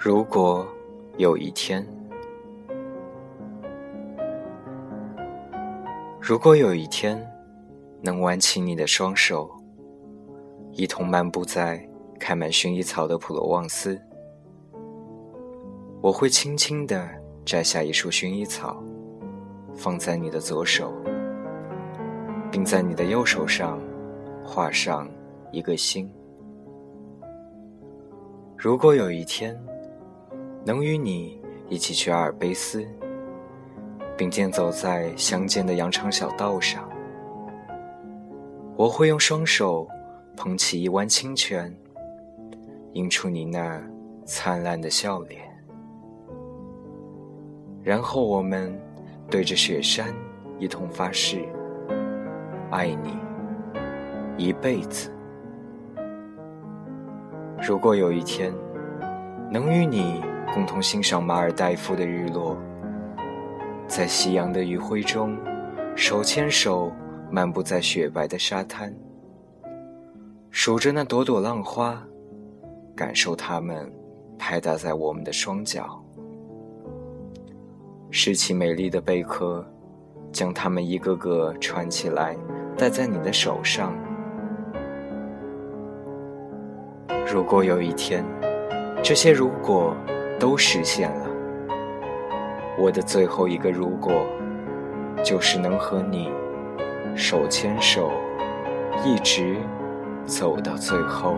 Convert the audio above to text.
如果有一天，如果有一天能挽起你的双手，一同漫步在开满薰衣草的普罗旺斯，我会轻轻地摘下一束薰衣草，放在你的左手，并在你的右手上画上一个心。如果有一天，能与你一起去阿尔卑斯，并肩走在乡间的羊肠小道上，我会用双手捧起一湾清泉，映出你那灿烂的笑脸，然后我们对着雪山一同发誓，爱你一辈子。如果有一天能与你。共同欣赏马尔代夫的日落，在夕阳的余晖中，手牵手漫步在雪白的沙滩，数着那朵朵浪花，感受它们拍打在我们的双脚，拾起美丽的贝壳，将它们一个个串起来，戴在你的手上。如果有一天，这些如果。都实现了。我的最后一个如果，就是能和你手牵手，一直走到最后。